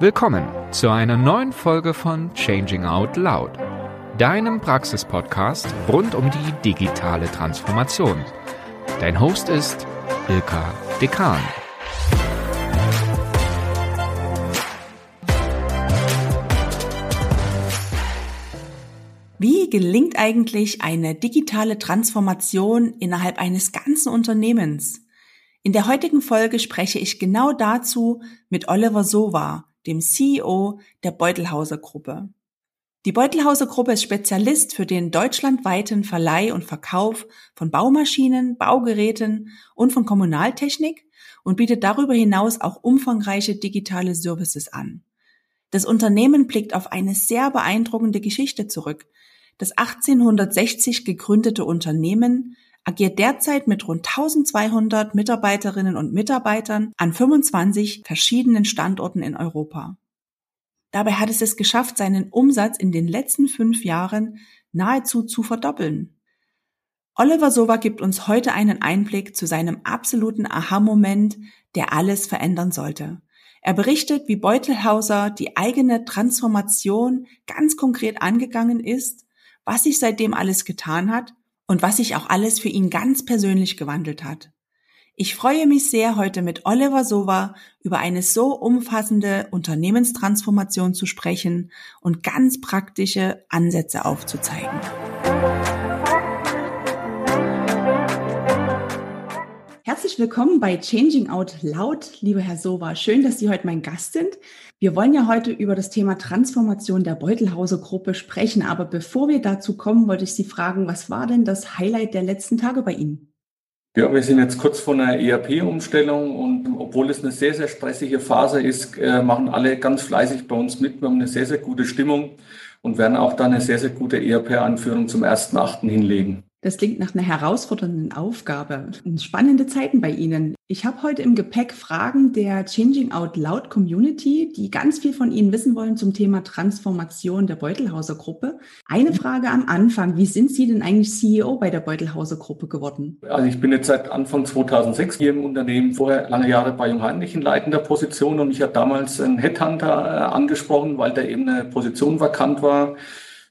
Willkommen zu einer neuen Folge von Changing Out Loud, deinem Praxispodcast rund um die digitale Transformation. Dein Host ist Ilka Dekan. Wie gelingt eigentlich eine digitale Transformation innerhalb eines ganzen Unternehmens? In der heutigen Folge spreche ich genau dazu mit Oliver Sova, dem CEO der Beutelhauser Gruppe. Die Beutelhauser Gruppe ist Spezialist für den deutschlandweiten Verleih und Verkauf von Baumaschinen, Baugeräten und von Kommunaltechnik und bietet darüber hinaus auch umfangreiche digitale Services an. Das Unternehmen blickt auf eine sehr beeindruckende Geschichte zurück. Das 1860 gegründete Unternehmen agiert derzeit mit rund 1200 Mitarbeiterinnen und Mitarbeitern an 25 verschiedenen Standorten in Europa. Dabei hat es es geschafft, seinen Umsatz in den letzten fünf Jahren nahezu zu verdoppeln. Oliver Sova gibt uns heute einen Einblick zu seinem absoluten Aha-Moment, der alles verändern sollte. Er berichtet, wie Beutelhauser die eigene Transformation ganz konkret angegangen ist, was sich seitdem alles getan hat und was sich auch alles für ihn ganz persönlich gewandelt hat. Ich freue mich sehr, heute mit Oliver Sova über eine so umfassende Unternehmenstransformation zu sprechen und ganz praktische Ansätze aufzuzeigen. Herzlich willkommen bei Changing Out Loud, lieber Herr Sova. Schön, dass Sie heute mein Gast sind. Wir wollen ja heute über das Thema Transformation der Beutelhauser Gruppe sprechen. Aber bevor wir dazu kommen, wollte ich Sie fragen, was war denn das Highlight der letzten Tage bei Ihnen? Ja, wir sind jetzt kurz vor einer ERP-Umstellung und obwohl es eine sehr, sehr stressige Phase ist, äh, machen alle ganz fleißig bei uns mit. Wir haben eine sehr, sehr gute Stimmung und werden auch dann eine sehr, sehr gute ERP-Anführung zum 1.8. hinlegen. Das klingt nach einer herausfordernden Aufgabe. Spannende Zeiten bei Ihnen. Ich habe heute im Gepäck Fragen der Changing Out Loud Community, die ganz viel von Ihnen wissen wollen zum Thema Transformation der Beutelhauser Gruppe. Eine Frage am Anfang. Wie sind Sie denn eigentlich CEO bei der Beutelhauser Gruppe geworden? Also ich bin jetzt seit Anfang 2006 hier im Unternehmen, vorher lange Jahre bei Jungheinrich in leitender Position und mich hat damals ein Headhunter äh, angesprochen, weil da eben eine Position vakant war.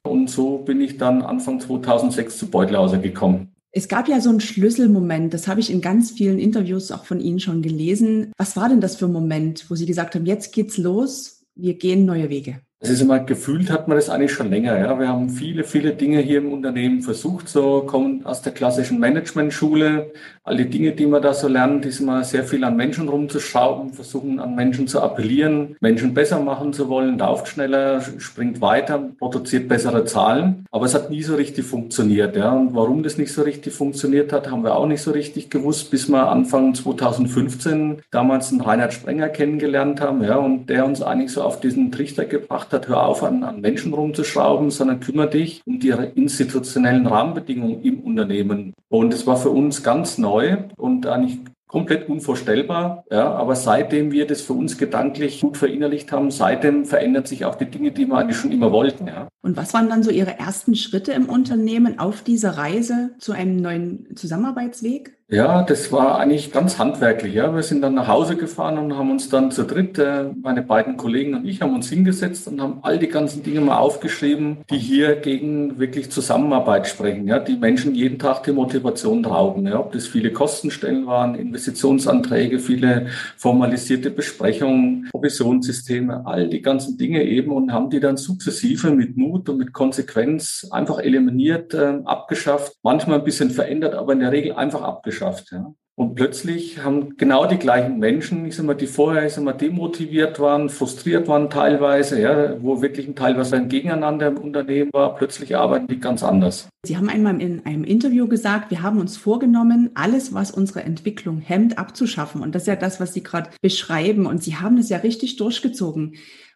Und so bin ich dann Anfang 2006 zu Beutelhauser gekommen. Es gab ja so einen Schlüsselmoment, das habe ich in ganz vielen Interviews auch von Ihnen schon gelesen. Was war denn das für ein Moment, wo Sie gesagt haben, jetzt geht's los, wir gehen neue Wege? Es ist immer gefühlt, hat man das eigentlich schon länger. Ja. Wir haben viele, viele Dinge hier im Unternehmen versucht, so kommen aus der klassischen Management-Schule. All die Dinge, die man da so lernt, ist immer sehr viel an Menschen rumzuschrauben, versuchen an Menschen zu appellieren, Menschen besser machen zu wollen, lauft schneller, springt weiter, produziert bessere Zahlen. Aber es hat nie so richtig funktioniert. Ja. Und warum das nicht so richtig funktioniert hat, haben wir auch nicht so richtig gewusst, bis wir Anfang 2015 damals einen Reinhard Sprenger kennengelernt haben, ja, und der uns eigentlich so auf diesen Trichter gebracht hat, hör auf an, an Menschen rumzuschrauben, sondern kümmere dich um die institutionellen Rahmenbedingungen im Unternehmen. Und es war für uns ganz neu und eigentlich komplett unvorstellbar. Ja, aber seitdem wir das für uns gedanklich gut verinnerlicht haben, seitdem verändern sich auch die Dinge, die wir eigentlich schon immer wollten. Ja. Und was waren dann so Ihre ersten Schritte im Unternehmen auf dieser Reise zu einem neuen Zusammenarbeitsweg? Ja, das war eigentlich ganz handwerklich. Ja. Wir sind dann nach Hause gefahren und haben uns dann zu dritt, äh, meine beiden Kollegen und ich, haben uns hingesetzt und haben all die ganzen Dinge mal aufgeschrieben, die hier gegen wirklich Zusammenarbeit sprechen, ja, die Menschen jeden Tag die Motivation rauben. Ja. Ob das viele Kostenstellen waren, Investitionsanträge, viele formalisierte Besprechungen, Provisionssysteme, all die ganzen Dinge eben und haben die dann sukzessive mit Mut und mit Konsequenz einfach eliminiert, äh, abgeschafft, manchmal ein bisschen verändert, aber in der Regel einfach abgeschafft geschafft. Ja. Und plötzlich haben genau die gleichen Menschen, ich sag mal, die vorher ich sag mal, demotiviert waren, frustriert waren teilweise, ja, wo wirklich ein teilweise ein Gegeneinander im Unternehmen war, plötzlich arbeiten die ganz anders. Sie haben einmal in einem Interview gesagt, wir haben uns vorgenommen, alles, was unsere Entwicklung hemmt, abzuschaffen. Und das ist ja das, was Sie gerade beschreiben. Und Sie haben es ja richtig durchgezogen.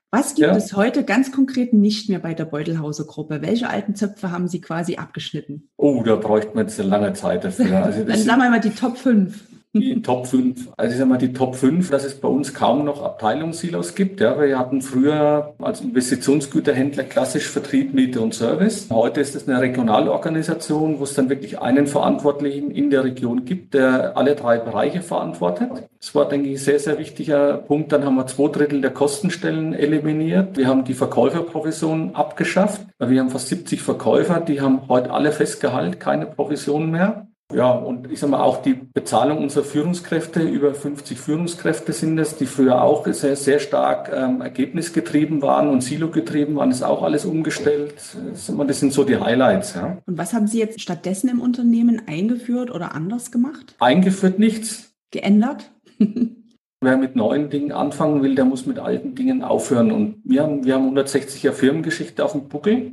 Was gibt ja. es heute ganz konkret nicht mehr bei der Beutelhauser Gruppe? Welche alten Zöpfe haben Sie quasi abgeschnitten? Oh, da bräuchte man jetzt eine lange Zeit dafür. Also Dann sagen wir mal die Top 5. Die Top 5. Also ich sag mal, die Top 5, dass es bei uns kaum noch Abteilungssilos gibt. Ja, wir hatten früher als Investitionsgüterhändler klassisch Vertrieb, Miete und Service. Heute ist es eine Regionalorganisation, wo es dann wirklich einen Verantwortlichen in der Region gibt, der alle drei Bereiche verantwortet. Das war, denke ich, ein sehr, sehr wichtiger Punkt. Dann haben wir zwei Drittel der Kostenstellen eliminiert. Wir haben die Verkäuferprovision abgeschafft. Wir haben fast 70 Verkäufer, die haben heute alle Festgehalten, keine Provision mehr. Ja, und ich sage mal auch die Bezahlung unserer Führungskräfte, über 50 Führungskräfte sind es, die früher auch sehr, sehr stark ähm, ergebnisgetrieben waren und Silo-getrieben waren, ist auch alles umgestellt. Das sind so die Highlights. Ja. Und was haben Sie jetzt stattdessen im Unternehmen eingeführt oder anders gemacht? Eingeführt nichts. Geändert? Wer mit neuen Dingen anfangen will, der muss mit alten Dingen aufhören. Und wir haben, wir haben 160er Firmengeschichte auf dem Buckel.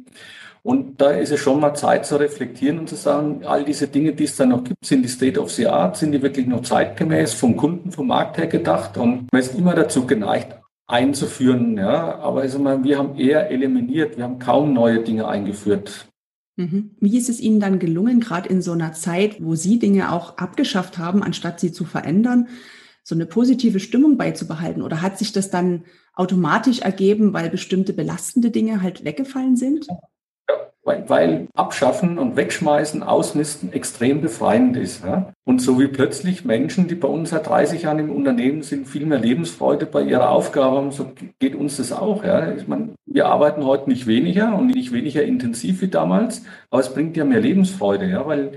Und da ist es schon mal Zeit zu reflektieren und zu sagen, all diese Dinge, die es da noch gibt, sind die State of the Art, sind die wirklich noch zeitgemäß vom Kunden, vom Markt her gedacht? Und man ist immer dazu geneigt, einzuführen. Ja, aber mal, wir haben eher eliminiert, wir haben kaum neue Dinge eingeführt. Mhm. Wie ist es Ihnen dann gelungen, gerade in so einer Zeit, wo Sie Dinge auch abgeschafft haben, anstatt sie zu verändern, so eine positive Stimmung beizubehalten? Oder hat sich das dann automatisch ergeben, weil bestimmte belastende Dinge halt weggefallen sind? Weil, weil Abschaffen und Wegschmeißen, Ausmisten extrem befreiend ist. Ja? Und so wie plötzlich Menschen, die bei uns seit 30 Jahren im Unternehmen sind, viel mehr Lebensfreude bei ihrer Aufgabe haben, so geht uns das auch. Ja? Ich meine, wir arbeiten heute nicht weniger und nicht weniger intensiv wie damals, aber es bringt ja mehr Lebensfreude, ja, weil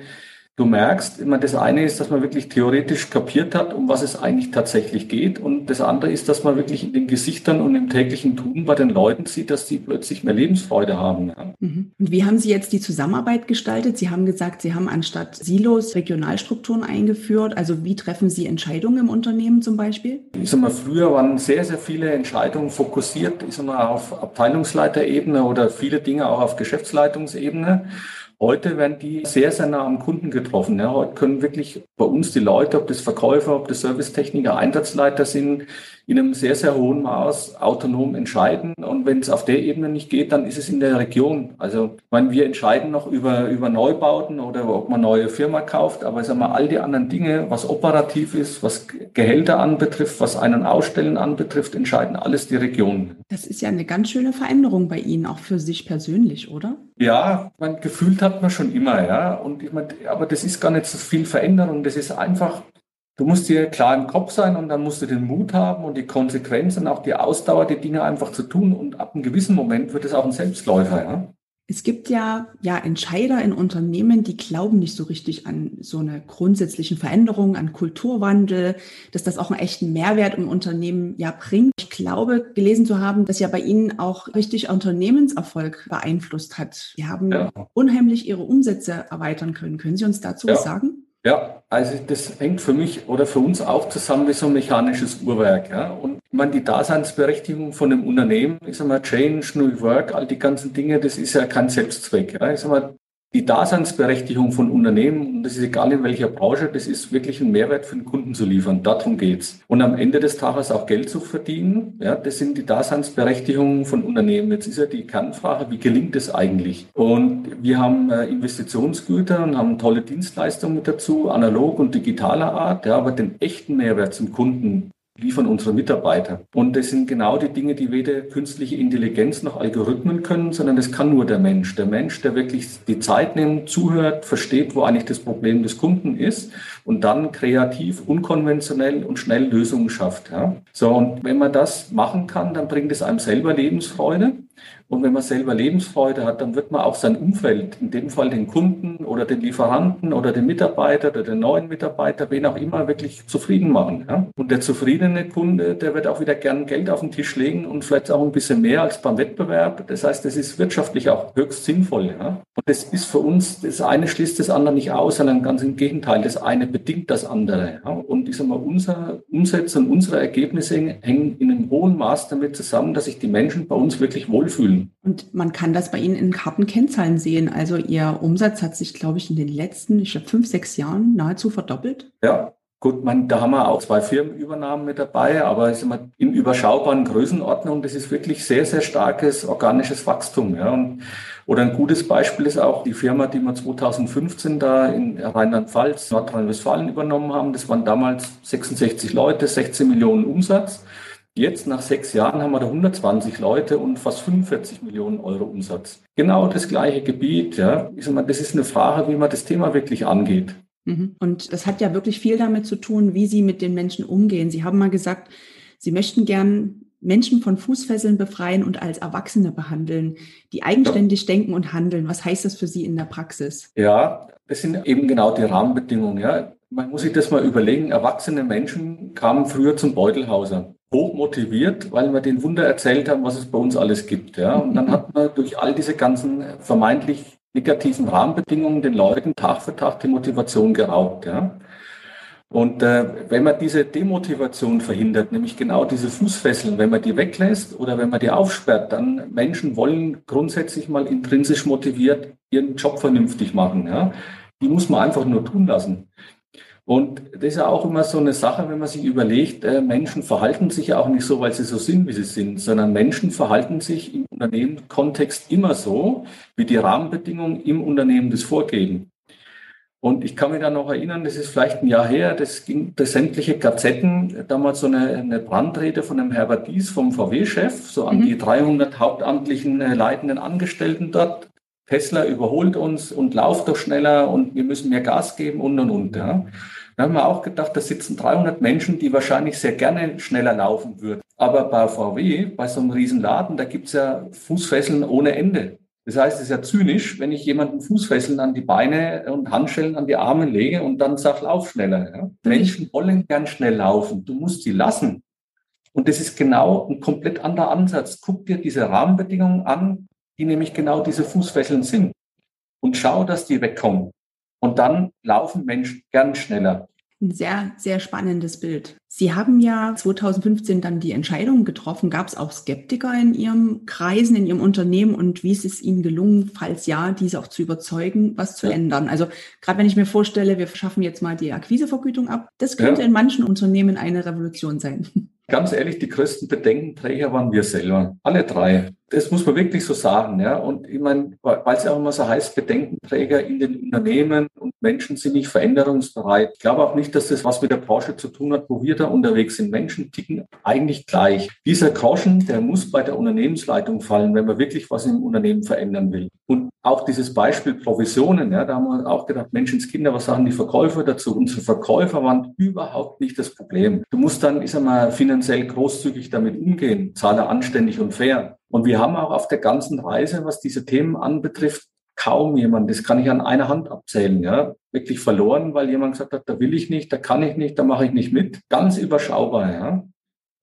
du merkst, immer das eine ist, dass man wirklich theoretisch kapiert hat, um was es eigentlich tatsächlich geht. Und das andere ist, dass man wirklich in den Gesichtern und im täglichen Tun bei den Leuten sieht, dass die plötzlich mehr Lebensfreude haben. Ja. Mhm. Und wie haben Sie jetzt die Zusammenarbeit gestaltet? Sie haben gesagt, Sie haben anstatt Silos Regionalstrukturen eingeführt. Also wie treffen Sie Entscheidungen im Unternehmen zum Beispiel? Ich sag mal, früher waren sehr, sehr viele Entscheidungen fokussiert, ich sag mal, auf Abteilungsleiterebene oder viele Dinge auch auf Geschäftsleitungsebene. Heute werden die sehr, sehr nah am Kunden getroffen. Ja, heute können wirklich bei uns die Leute, ob das Verkäufer, ob das Servicetechniker, Einsatzleiter sind, in einem sehr, sehr hohen Maß autonom entscheiden. Und wenn es auf der Ebene nicht geht, dann ist es in der Region. Also, ich meine, wir entscheiden noch über, über Neubauten oder ob man neue Firma kauft. Aber ich sag mal, all die anderen Dinge, was operativ ist, was Gehälter anbetrifft, was einen Ausstellen anbetrifft, entscheiden alles die Regionen. Das ist ja eine ganz schöne Veränderung bei Ihnen, auch für sich persönlich, oder? Ja, man gefühlt hat man schon immer, ja. Und ich meine, aber das ist gar nicht so viel Veränderung. Das ist einfach Du musst dir klar im Kopf sein und dann musst du den Mut haben und die Konsequenz und auch die Ausdauer, die Dinge einfach zu tun. Und ab einem gewissen Moment wird es auch ein Selbstläufer. Ja? Es gibt ja, ja Entscheider in Unternehmen, die glauben nicht so richtig an so eine grundsätzlichen Veränderung, an Kulturwandel, dass das auch einen echten Mehrwert im Unternehmen ja bringt. Ich glaube, gelesen zu haben, dass ja bei Ihnen auch richtig Unternehmenserfolg beeinflusst hat. Sie haben ja. unheimlich Ihre Umsätze erweitern können. Können Sie uns dazu ja. was sagen? Ja, also das hängt für mich oder für uns auch zusammen wie so ein mechanisches Uhrwerk. Ja? Und ich meine, die Daseinsberechtigung von einem Unternehmen, ich sag mal, Change, New Work, all die ganzen Dinge, das ist ja kein Selbstzweck. Ja? Ich sag mal, die Daseinsberechtigung von Unternehmen, und das ist egal in welcher Branche, das ist wirklich ein Mehrwert für den Kunden zu liefern. Darum geht's. Und am Ende des Tages auch Geld zu verdienen, ja, das sind die Daseinsberechtigungen von Unternehmen. Jetzt ist ja die Kernfrage, wie gelingt es eigentlich? Und wir haben äh, Investitionsgüter und haben tolle Dienstleistungen mit dazu, analog und digitaler Art, ja, aber den echten Mehrwert zum Kunden, liefern unsere Mitarbeiter. Und das sind genau die Dinge, die weder künstliche Intelligenz noch Algorithmen können, sondern das kann nur der Mensch. Der Mensch, der wirklich die Zeit nimmt, zuhört, versteht, wo eigentlich das Problem des Kunden ist und dann kreativ, unkonventionell und schnell Lösungen schafft. Ja. So, und wenn man das machen kann, dann bringt es einem selber Lebensfreude. Und wenn man selber Lebensfreude hat, dann wird man auch sein Umfeld, in dem Fall den Kunden oder den Lieferanten oder den Mitarbeiter oder den neuen Mitarbeiter, wen auch immer, wirklich zufrieden machen. Ja? Und der zufriedene Kunde, der wird auch wieder gern Geld auf den Tisch legen und vielleicht auch ein bisschen mehr als beim Wettbewerb. Das heißt, das ist wirtschaftlich auch höchst sinnvoll. Ja? Und das ist für uns, das eine schließt das andere nicht aus, sondern ganz im Gegenteil. Das eine bedingt das andere. Ja? Und ich sage mal, unser Umsätze und unsere Ergebnisse hängen in einem hohen Maß damit zusammen, dass sich die Menschen bei uns wirklich wohlfühlen. Und man kann das bei Ihnen in harten Kennzahlen sehen. Also Ihr Umsatz hat sich, glaube ich, in den letzten, ich glaube, fünf, sechs Jahren nahezu verdoppelt. Ja, Gut, man, da haben wir auch zwei Firmenübernahmen mit dabei, aber sag mal, in überschaubaren Größenordnungen, das ist wirklich sehr, sehr starkes organisches Wachstum. Ja. Und, oder ein gutes Beispiel ist auch die Firma, die wir 2015 da in Rheinland-Pfalz, Nordrhein-Westfalen übernommen haben. Das waren damals 66 Leute, 16 Millionen Umsatz. Jetzt nach sechs Jahren haben wir da 120 Leute und fast 45 Millionen Euro Umsatz. Genau das gleiche Gebiet. Ja. Ich sag mal, das ist eine Frage, wie man das Thema wirklich angeht. Mhm. Und das hat ja wirklich viel damit zu tun, wie Sie mit den Menschen umgehen. Sie haben mal gesagt, Sie möchten gern Menschen von Fußfesseln befreien und als Erwachsene behandeln, die eigenständig ja. denken und handeln. Was heißt das für Sie in der Praxis? Ja, das sind eben genau die Rahmenbedingungen. Ja. Man muss sich das mal überlegen. Erwachsene Menschen kamen früher zum Beutelhauser. Hoch motiviert, weil wir den Wunder erzählt haben, was es bei uns alles gibt. Ja. Und dann hat man durch all diese ganzen vermeintlich negativen Rahmenbedingungen den Leuten Tag für Tag die Motivation geraubt. Ja? Und äh, wenn man diese Demotivation verhindert, nämlich genau diese Fußfesseln, wenn man die weglässt oder wenn man die aufsperrt, dann Menschen wollen grundsätzlich mal intrinsisch motiviert ihren Job vernünftig machen. Ja? Die muss man einfach nur tun lassen. Und das ist ja auch immer so eine Sache, wenn man sich überlegt, äh, Menschen verhalten sich ja auch nicht so, weil sie so sind, wie sie sind, sondern Menschen verhalten sich im Unternehmenskontext immer so, wie die Rahmenbedingungen im Unternehmen das vorgeben. Und ich kann mich da noch erinnern, das ist vielleicht ein Jahr her, das ging durch sämtliche Gazetten, damals so eine, eine Brandrede von dem Herbert Dies vom VW-Chef, so an mhm. die 300 hauptamtlichen äh, leitenden Angestellten dort. Tesla überholt uns und lauft doch schneller und wir müssen mehr Gas geben und und und. Ja. Da haben wir auch gedacht, da sitzen 300 Menschen, die wahrscheinlich sehr gerne schneller laufen würden. Aber bei VW, bei so einem Riesenladen, da gibt's ja Fußfesseln ohne Ende. Das heißt, es ist ja zynisch, wenn ich jemanden Fußfesseln an die Beine und Handschellen an die Arme lege und dann sage, lauf schneller. Ja. Menschen wollen gern schnell laufen. Du musst sie lassen. Und das ist genau ein komplett anderer Ansatz. Guck dir diese Rahmenbedingungen an, die nämlich genau diese Fußfesseln sind. Und schau, dass die wegkommen. Und dann laufen Menschen gern schneller. Ein sehr, sehr spannendes Bild. Sie haben ja 2015 dann die Entscheidung getroffen. Gab es auch Skeptiker in Ihrem Kreisen, in Ihrem Unternehmen? Und wie ist es Ihnen gelungen, falls ja, diese auch zu überzeugen, was zu ja. ändern? Also gerade wenn ich mir vorstelle, wir schaffen jetzt mal die Akquisevergütung ab, das könnte ja. in manchen Unternehmen eine Revolution sein. Ganz ehrlich, die größten Bedenkenträger waren wir selber. Alle drei. Das muss man wirklich so sagen, ja. Und ich meine, weil es ja auch immer so heißt, Bedenkenträger in den Unternehmen Menschen sind nicht veränderungsbereit. Ich glaube auch nicht, dass das was mit der Branche zu tun hat, wo wir da unterwegs sind. Menschen ticken eigentlich gleich. Dieser Groschen, der muss bei der Unternehmensleitung fallen, wenn man wirklich was im Unternehmen verändern will. Und auch dieses Beispiel Provisionen, ja, da haben wir auch gedacht, Menschenskinder, was sagen die Verkäufer dazu? Unsere Verkäufer waren überhaupt nicht das Problem. Du musst dann, ich sag mal, finanziell großzügig damit umgehen, zahle anständig und fair. Und wir haben auch auf der ganzen Reise, was diese Themen anbetrifft, kaum jemand, das kann ich an einer Hand abzählen, ja, wirklich verloren, weil jemand gesagt hat, da will ich nicht, da kann ich nicht, da mache ich nicht mit. Ganz überschaubar, ja.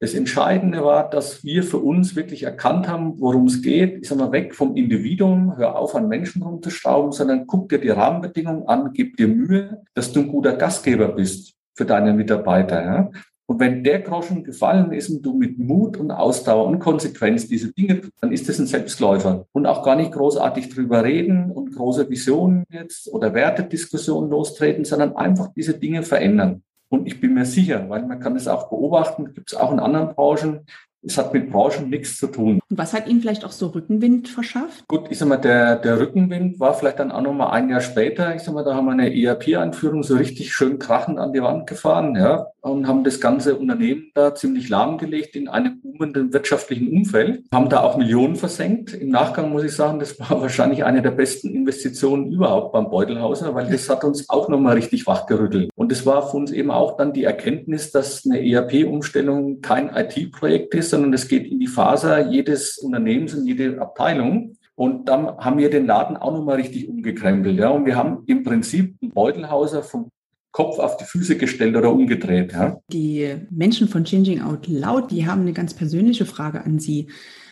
Das Entscheidende war, dass wir für uns wirklich erkannt haben, worum es geht. Ich sag mal, weg vom Individuum, hör auf, an Menschen rumzuschrauben, sondern guck dir die Rahmenbedingungen an, gib dir Mühe, dass du ein guter Gastgeber bist für deine Mitarbeiter. Ja? Und wenn der Groschen gefallen ist und du mit Mut und Ausdauer und Konsequenz diese Dinge tust, dann ist das ein Selbstläufer. Und auch gar nicht großartig drüber reden und große Visionen jetzt oder Wertediskussionen lostreten, sondern einfach diese Dinge verändern. Und ich bin mir sicher, weil man kann es auch beobachten, gibt es auch in anderen Branchen, es hat mit Branchen nichts zu tun. Und was hat Ihnen vielleicht auch so Rückenwind verschafft? Gut, ich sag mal, der, der Rückenwind war vielleicht dann auch noch mal ein Jahr später. Ich sag mal, da haben wir eine ERP-Einführung so richtig schön krachend an die Wand gefahren, ja, und haben das ganze Unternehmen da ziemlich lahmgelegt in einem boomenden wirtschaftlichen Umfeld. Haben da auch Millionen versenkt. Im Nachgang muss ich sagen, das war wahrscheinlich eine der besten Investitionen überhaupt beim Beutelhauser, weil das hat uns auch noch mal richtig wachgerüttelt. Und das war für uns eben auch dann die Erkenntnis, dass eine ERP-Umstellung kein IT-Projekt ist, sondern es geht in die Faser jedes Unternehmens und jede Abteilung. Und dann haben wir den Laden auch nochmal richtig umgekrempelt. Ja. Und wir haben im Prinzip einen Beutelhauser vom Kopf auf die Füße gestellt oder umgedreht. Ja. Die Menschen von Changing Out Loud, die haben eine ganz persönliche Frage an Sie.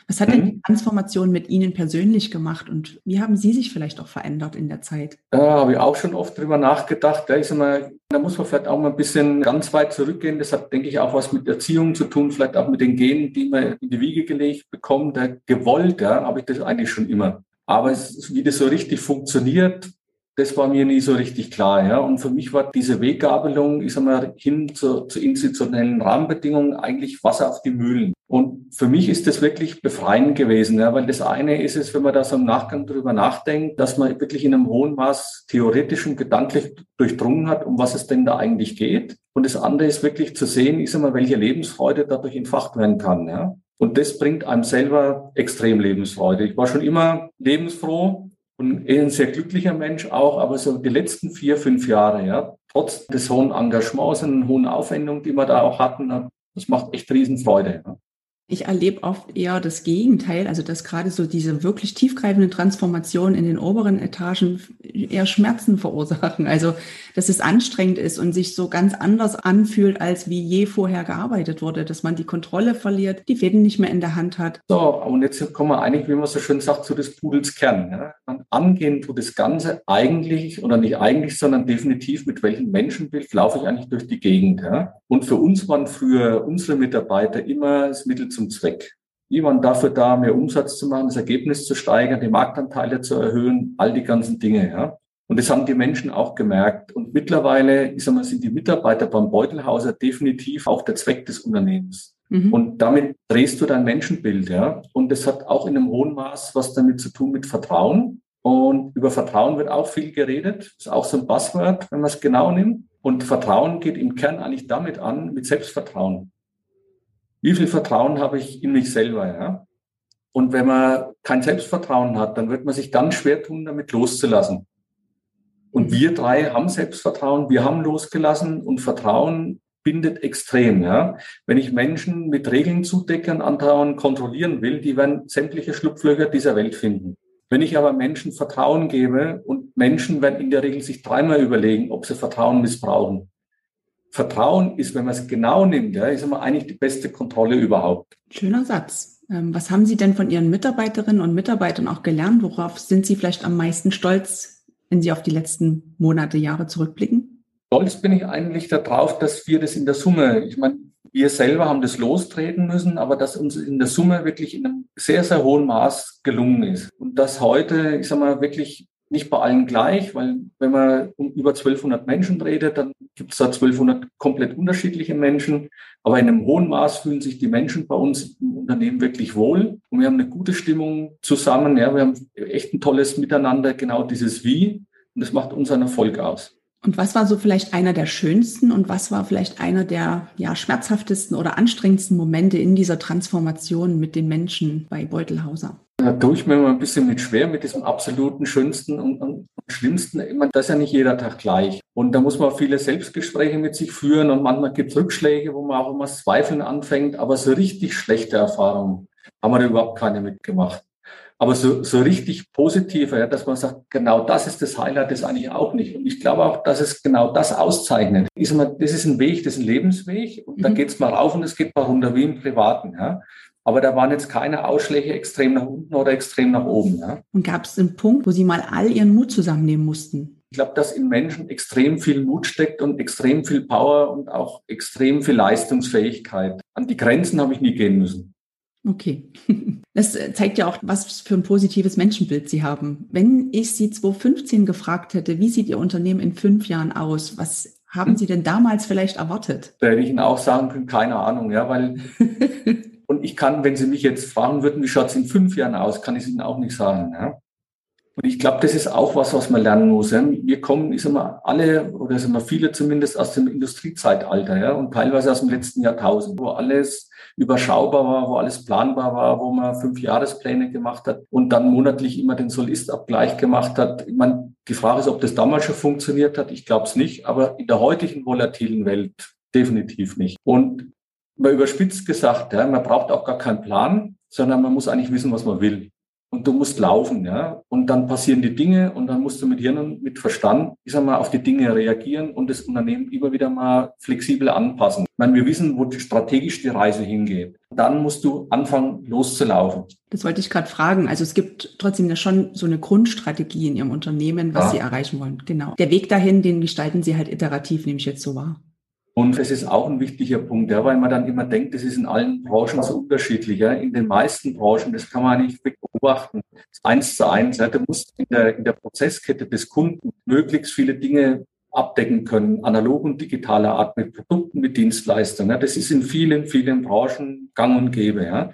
Was hat denn mhm. die Transformation mit Ihnen persönlich gemacht und wie haben Sie sich vielleicht auch verändert in der Zeit? Da habe ich auch schon oft drüber nachgedacht. Da, ist mal, da muss man vielleicht auch mal ein bisschen ganz weit zurückgehen. Das hat, denke ich, auch was mit Erziehung zu tun, vielleicht auch mit den Genen, die man in die Wiege gelegt bekommt. Da gewollt, ja, habe ich das eigentlich schon immer. Aber es, wie das so richtig funktioniert, das war mir nie so richtig klar. Ja. Und für mich war diese Weggabelung, ich sag mal, hin zu, zu institutionellen Rahmenbedingungen eigentlich Wasser auf die Mühlen. Und für mich ist das wirklich befreiend gewesen, ja, weil das eine ist es, wenn man da so im Nachgang drüber nachdenkt, dass man wirklich in einem hohen Maß theoretisch und gedanklich durchdrungen hat, um was es denn da eigentlich geht. Und das andere ist wirklich zu sehen, ich sag mal, welche Lebensfreude dadurch entfacht werden kann. Ja. Und das bringt einem selber extrem Lebensfreude. Ich war schon immer lebensfroh, und ein sehr glücklicher Mensch auch, aber so die letzten vier, fünf Jahre, ja, trotz des hohen Engagements und hohen Aufwendungen, die wir da auch hatten, das macht echt Riesenfreude. Ja. Ich erlebe oft eher das Gegenteil, also dass gerade so diese wirklich tiefgreifende Transformation in den oberen Etagen eher Schmerzen verursachen. Also dass es anstrengend ist und sich so ganz anders anfühlt, als wie je vorher gearbeitet wurde, dass man die Kontrolle verliert, die Fäden nicht mehr in der Hand hat. So, und jetzt kommen wir eigentlich, wie man so schön sagt, zu des Pudels Kern. Ja? Angehen tut das Ganze eigentlich, oder nicht eigentlich, sondern definitiv, mit welchem Menschenbild laufe ich eigentlich durch die Gegend. Ja? Und für uns waren früher unsere Mitarbeiter immer das Mittel zum Zweck. Die waren dafür da, mehr Umsatz zu machen, das Ergebnis zu steigern, die Marktanteile zu erhöhen, all die ganzen Dinge. Ja. Und das haben die Menschen auch gemerkt. Und mittlerweile, ich sag mal, sind die Mitarbeiter beim Beutelhauser definitiv auch der Zweck des Unternehmens. Mhm. Und damit drehst du dein Menschenbild, ja. Und das hat auch in einem hohen Maß was damit zu tun mit Vertrauen. Und über Vertrauen wird auch viel geredet. Das ist auch so ein Buzzword, wenn man es genau nimmt. Und Vertrauen geht im Kern eigentlich damit an, mit Selbstvertrauen. Wie viel Vertrauen habe ich in mich selber, ja? Und wenn man kein Selbstvertrauen hat, dann wird man sich dann schwer tun, damit loszulassen. Und wir drei haben Selbstvertrauen, wir haben losgelassen und Vertrauen bindet extrem. Ja? Wenn ich Menschen mit Regeln zudecken, andauernd kontrollieren will, die werden sämtliche Schlupflöcher dieser Welt finden. Wenn ich aber Menschen Vertrauen gebe und Menschen werden in der Regel sich dreimal überlegen, ob sie Vertrauen missbrauchen. Vertrauen ist, wenn man es genau nimmt, ja, ist immer eigentlich die beste Kontrolle überhaupt. Schöner Satz. Ähm, was haben Sie denn von Ihren Mitarbeiterinnen und Mitarbeitern auch gelernt? Worauf sind Sie vielleicht am meisten stolz, wenn Sie auf die letzten Monate, Jahre zurückblicken? Stolz bin ich eigentlich darauf, dass wir das in der Summe, ich meine, wir selber haben das lostreten müssen, aber dass uns in der Summe wirklich in einem sehr, sehr hohen Maß gelungen ist. Und dass heute, ich sage mal, wirklich nicht bei allen gleich, weil wenn man um über 1200 Menschen redet, dann gibt es da 1200 komplett unterschiedliche Menschen. Aber in einem hohen Maß fühlen sich die Menschen bei uns im Unternehmen wirklich wohl. Und wir haben eine gute Stimmung zusammen. Ja, wir haben echt ein tolles Miteinander, genau dieses Wie. Und das macht unseren Erfolg aus. Und was war so vielleicht einer der schönsten und was war vielleicht einer der ja, schmerzhaftesten oder anstrengendsten Momente in dieser Transformation mit den Menschen bei Beutelhauser? Da tue ich mir immer ein bisschen mit schwer mit diesem absoluten schönsten und, und schlimmsten. Ich meine, das ist ja nicht jeder Tag gleich. Und da muss man viele Selbstgespräche mit sich führen und manchmal gibt es Rückschläge, wo man auch immer Zweifeln anfängt. Aber so richtig schlechte Erfahrungen haben wir da überhaupt keine mitgemacht. Aber so, so richtig positive, ja, dass man sagt, genau das ist das Highlight, ist eigentlich auch nicht. Und ich glaube auch, dass es genau das auszeichnet. Ich mal, das ist ein Weg, das ist ein Lebensweg. Und mhm. da geht's mal rauf und es geht mal runter wie im Privaten. Ja. Aber da waren jetzt keine Ausschläge extrem nach unten oder extrem nach oben. Ja. Und gab es einen Punkt, wo Sie mal all Ihren Mut zusammennehmen mussten? Ich glaube, dass in Menschen extrem viel Mut steckt und extrem viel Power und auch extrem viel Leistungsfähigkeit. An die Grenzen habe ich nie gehen müssen. Okay. Das zeigt ja auch, was für ein positives Menschenbild Sie haben. Wenn ich Sie 2015 gefragt hätte, wie sieht Ihr Unternehmen in fünf Jahren aus? Was haben Sie denn damals vielleicht erwartet? Da hätte ich Ihnen auch sagen können, keine Ahnung, ja, weil und ich kann, wenn Sie mich jetzt fragen würden, wie schaut es in fünf Jahren aus, kann ich es Ihnen auch nicht sagen. Ja. Und ich glaube, das ist auch was, was man lernen muss. Ja. Wir kommen, ich sag mal, alle oder sind wir viele zumindest aus dem Industriezeitalter, ja, und teilweise aus dem letzten Jahrtausend, wo alles überschaubar war, wo alles planbar war, wo man fünf Jahrespläne gemacht hat und dann monatlich immer den Solistabgleich gemacht hat. Ich meine, die Frage ist, ob das damals schon funktioniert hat. Ich glaube es nicht, aber in der heutigen volatilen Welt definitiv nicht. Und mal überspitzt gesagt, ja, man braucht auch gar keinen Plan, sondern man muss eigentlich wissen, was man will und du musst laufen, ja. Und dann passieren die Dinge und dann musst du mit Hirn und mit Verstand, ich sag mal, auf die Dinge reagieren und das Unternehmen immer wieder mal flexibel anpassen. Ich meine, wir wissen, wo strategisch die Reise hingeht. Dann musst du anfangen, loszulaufen. Das wollte ich gerade fragen. Also es gibt trotzdem ja schon so eine Grundstrategie in Ihrem Unternehmen, was ja. Sie erreichen wollen. Genau. Der Weg dahin, den gestalten Sie halt iterativ, nehme ich jetzt so wahr. Und das ist auch ein wichtiger Punkt, ja, weil man dann immer denkt, das ist in allen Branchen so unterschiedlich. Ja. In den meisten Branchen, das kann man nicht beobachten. Eins zu eins. Ja, du musst in der, in der Prozesskette des Kunden möglichst viele Dinge abdecken können, analog und digitaler Art mit Produkten, mit Dienstleistungen. Ja. Das ist in vielen, vielen Branchen gang und gäbe. Ja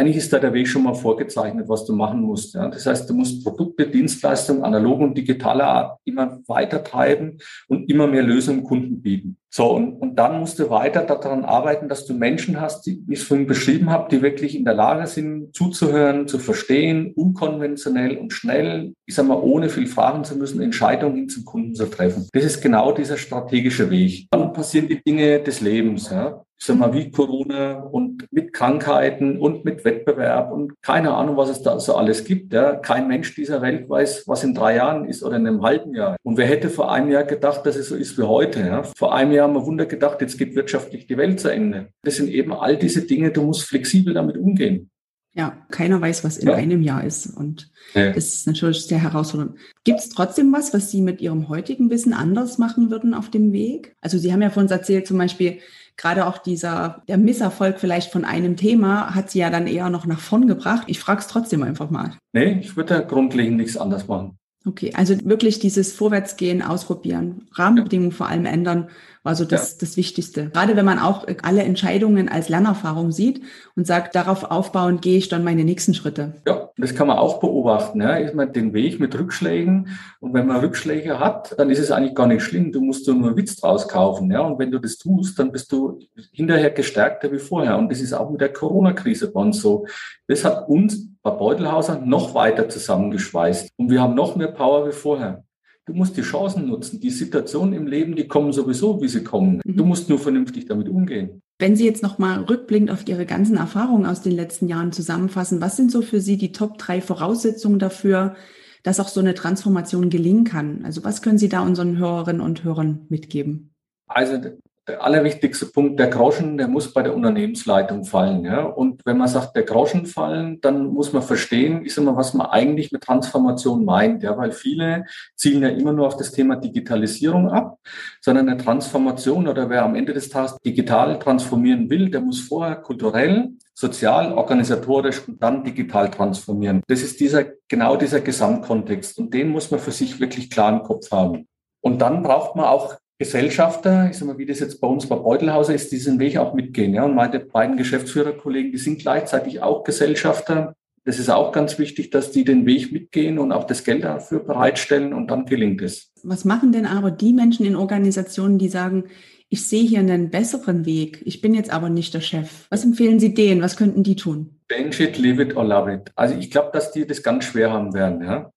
eigentlich ist da der Weg schon mal vorgezeichnet, was du machen musst. Ja. Das heißt, du musst Produkte, Dienstleistungen, analog und digitaler Art immer weiter treiben und immer mehr Lösungen Kunden bieten. So, und, und dann musst du weiter daran arbeiten, dass du Menschen hast, die, wie ich es vorhin beschrieben habe, die wirklich in der Lage sind, zuzuhören, zu verstehen, unkonventionell und schnell, ich sag mal, ohne viel fragen zu müssen, Entscheidungen hin zum Kunden zu treffen. Das ist genau dieser strategische Weg. Dann passieren die Dinge des Lebens. Ja ich sag mal, wie Corona und mit Krankheiten und mit Wettbewerb und keine Ahnung, was es da so alles gibt. Ja. Kein Mensch dieser Welt weiß, was in drei Jahren ist oder in einem halben Jahr. Und wer hätte vor einem Jahr gedacht, dass es so ist wie heute? Ja. Vor einem Jahr haben wir Wunder gedacht, jetzt geht wirtschaftlich die Welt zu Ende. Das sind eben all diese Dinge, du musst flexibel damit umgehen. Ja, keiner weiß, was in ja. einem Jahr ist. Und ja. das ist natürlich sehr herausfordernd. Gibt es trotzdem was, was Sie mit Ihrem heutigen Wissen anders machen würden auf dem Weg? Also Sie haben ja von uns erzählt, zum Beispiel, gerade auch dieser, der Misserfolg vielleicht von einem Thema hat sie ja dann eher noch nach vorn gebracht. Ich frage es trotzdem einfach mal. Nee, ich würde da grundlegend nichts anders machen. Okay, also wirklich dieses Vorwärtsgehen, ausprobieren, Rahmenbedingungen ja. vor allem ändern war so das, ja. das Wichtigste. Gerade wenn man auch alle Entscheidungen als Lernerfahrung sieht und sagt, darauf aufbauen gehe ich dann meine nächsten Schritte. Ja, das kann man auch beobachten. Ja. Ist man den Weg mit Rückschlägen und wenn man Rückschläge hat, dann ist es eigentlich gar nicht schlimm. Du musst nur einen Witz draus kaufen. Ja. Und wenn du das tust, dann bist du hinterher gestärkter wie vorher. Und das ist auch mit der Corona-Krise bei uns so. Das hat uns bei Beutelhauser noch weiter zusammengeschweißt. Und wir haben noch mehr Power wie vorher. Du musst die Chancen nutzen. Die Situationen im Leben, die kommen sowieso, wie sie kommen. Mhm. Du musst nur vernünftig damit umgehen. Wenn Sie jetzt nochmal rückblickend auf Ihre ganzen Erfahrungen aus den letzten Jahren zusammenfassen, was sind so für Sie die Top drei Voraussetzungen dafür, dass auch so eine Transformation gelingen kann? Also was können Sie da unseren Hörerinnen und Hörern mitgeben? Also der allerwichtigste Punkt, der Groschen, der muss bei der Unternehmensleitung fallen. Ja? Und wenn man sagt, der Groschen fallen, dann muss man verstehen, ist immer, was man eigentlich mit Transformation meint. Ja? Weil viele zielen ja immer nur auf das Thema Digitalisierung ab, sondern eine Transformation oder wer am Ende des Tages digital transformieren will, der muss vorher kulturell, sozial, organisatorisch und dann digital transformieren. Das ist dieser, genau dieser Gesamtkontext. Und den muss man für sich wirklich klar im Kopf haben. Und dann braucht man auch Gesellschafter, ich sag mal, wie das jetzt bei uns bei Beutelhauser ist, diesen Weg auch mitgehen. Ja, und meine beiden Geschäftsführerkollegen, die sind gleichzeitig auch Gesellschafter. Das ist auch ganz wichtig, dass die den Weg mitgehen und auch das Geld dafür bereitstellen und dann gelingt es. Was machen denn aber die Menschen in Organisationen, die sagen, ich sehe hier einen besseren Weg, ich bin jetzt aber nicht der Chef. Was empfehlen Sie denen? Was könnten die tun? Change it, live it or love it. Also ich glaube, dass die das ganz schwer haben werden, ja,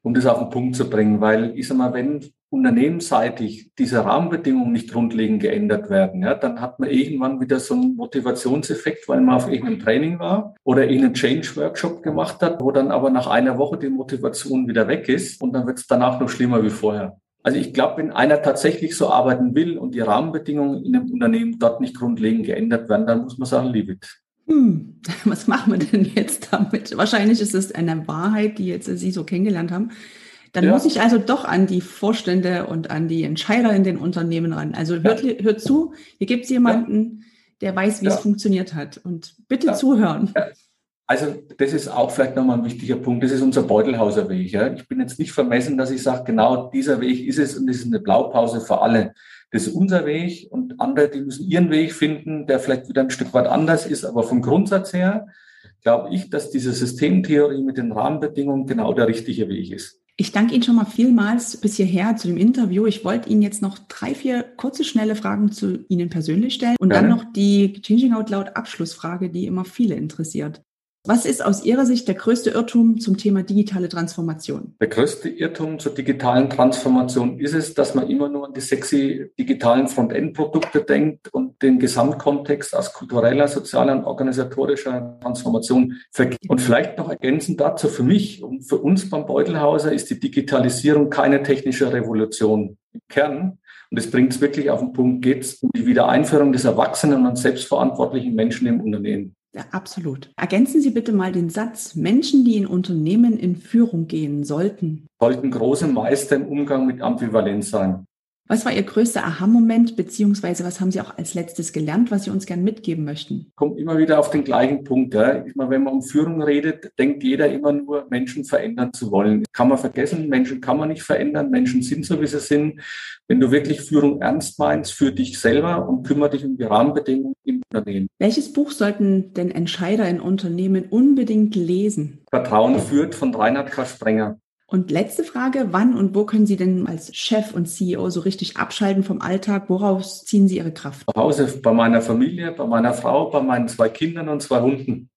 um das auf den Punkt zu bringen, weil ich sag mal, wenn unternehmensseitig diese Rahmenbedingungen nicht grundlegend geändert werden, ja, dann hat man irgendwann wieder so einen Motivationseffekt, weil man auf irgendeinem Training war oder irgendeinen Change-Workshop gemacht hat, wo dann aber nach einer Woche die Motivation wieder weg ist und dann wird es danach noch schlimmer wie vorher. Also ich glaube, wenn einer tatsächlich so arbeiten will und die Rahmenbedingungen in einem Unternehmen dort nicht grundlegend geändert werden, dann muss man sagen, leave it. Hm, was machen wir denn jetzt damit? Wahrscheinlich ist es eine Wahrheit, die jetzt Sie so kennengelernt haben. Dann ja. muss ich also doch an die Vorstände und an die Entscheider in den Unternehmen ran. Also hört, ja. hört zu, hier gibt es jemanden, der weiß, wie es funktioniert hat. Und bitte zuhören. Also das ist auch vielleicht nochmal ein wichtiger Punkt. Das ist unser Beutelhauser Weg. Ja. Ich bin jetzt nicht vermessen, dass ich sage, genau dieser Weg ist es und das ist eine Blaupause für alle. Das ist unser Weg und andere, die müssen ihren Weg finden, der vielleicht wieder ein Stück weit anders ist. Aber vom Grundsatz her glaube ich, dass diese Systemtheorie mit den Rahmenbedingungen genau der richtige Weg ist. Ich danke Ihnen schon mal vielmals bis hierher zu dem Interview. Ich wollte Ihnen jetzt noch drei, vier kurze, schnelle Fragen zu Ihnen persönlich stellen und Gerne. dann noch die Changing Out Loud Abschlussfrage, die immer viele interessiert. Was ist aus Ihrer Sicht der größte Irrtum zum Thema digitale Transformation? Der größte Irrtum zur digitalen Transformation ist es, dass man immer nur an die sexy digitalen Frontend-Produkte denkt und den Gesamtkontext aus kultureller, sozialer und organisatorischer Transformation vergisst. Und vielleicht noch ergänzend dazu für mich und für uns beim Beutelhauser ist die Digitalisierung keine technische Revolution im Kern. Und es bringt es wirklich auf den Punkt, geht es um die Wiedereinführung des erwachsenen und selbstverantwortlichen Menschen im Unternehmen. Ja, absolut. Ergänzen Sie bitte mal den Satz, Menschen, die in Unternehmen in Führung gehen sollten. Sollten große Meister im Umgang mit Ambivalenz sein. Was war Ihr größter Aha-Moment, beziehungsweise was haben Sie auch als letztes gelernt, was Sie uns gern mitgeben möchten? Kommt immer wieder auf den gleichen Punkt. Ja. Ich meine, wenn man um Führung redet, denkt jeder immer nur, Menschen verändern zu wollen. Kann man vergessen, Menschen kann man nicht verändern. Menschen sind so, wie sie sind. Wenn du wirklich Führung ernst meinst, für dich selber und kümmere dich um die Rahmenbedingungen im Unternehmen. Welches Buch sollten denn Entscheider in Unternehmen unbedingt lesen? Vertrauen führt von Reinhard K. Sprenger. Und letzte Frage, wann und wo können Sie denn als Chef und CEO so richtig abschalten vom Alltag? Woraus ziehen Sie Ihre Kraft? Zu Hause bei meiner Familie, bei meiner Frau, bei meinen zwei Kindern und zwei Hunden.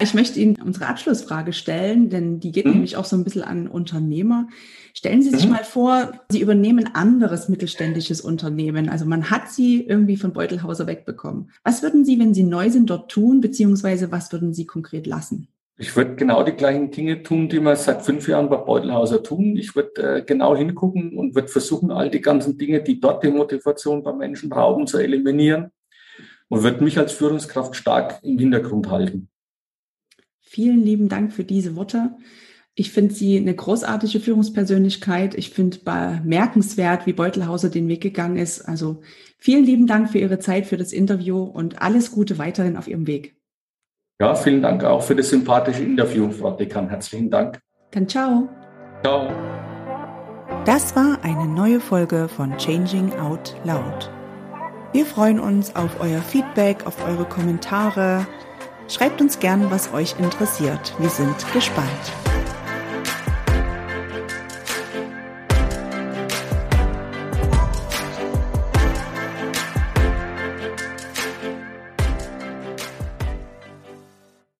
Ich möchte Ihnen unsere Abschlussfrage stellen, denn die geht mhm. nämlich auch so ein bisschen an Unternehmer. Stellen Sie sich mhm. mal vor, Sie übernehmen ein anderes mittelständisches Unternehmen. Also man hat Sie irgendwie von Beutelhauser wegbekommen. Was würden Sie, wenn Sie neu sind, dort tun, beziehungsweise was würden Sie konkret lassen? Ich würde genau die gleichen Dinge tun, die wir seit fünf Jahren bei Beutelhauser tun. Ich würde äh, genau hingucken und würde versuchen, all die ganzen Dinge, die dort die Motivation bei Menschen rauben, zu eliminieren und würde mich als Führungskraft stark im Hintergrund halten. Vielen lieben Dank für diese Worte. Ich finde sie eine großartige Führungspersönlichkeit. Ich finde bemerkenswert, wie Beutelhauser den Weg gegangen ist. Also vielen lieben Dank für Ihre Zeit, für das Interview und alles Gute weiterhin auf Ihrem Weg. Ja, vielen Dank auch für das sympathische Interview, Frau Dekan. Herzlichen Dank. Dann ciao. Ciao. Das war eine neue Folge von Changing Out Loud. Wir freuen uns auf euer Feedback, auf eure Kommentare. Schreibt uns gern, was euch interessiert. Wir sind gespannt.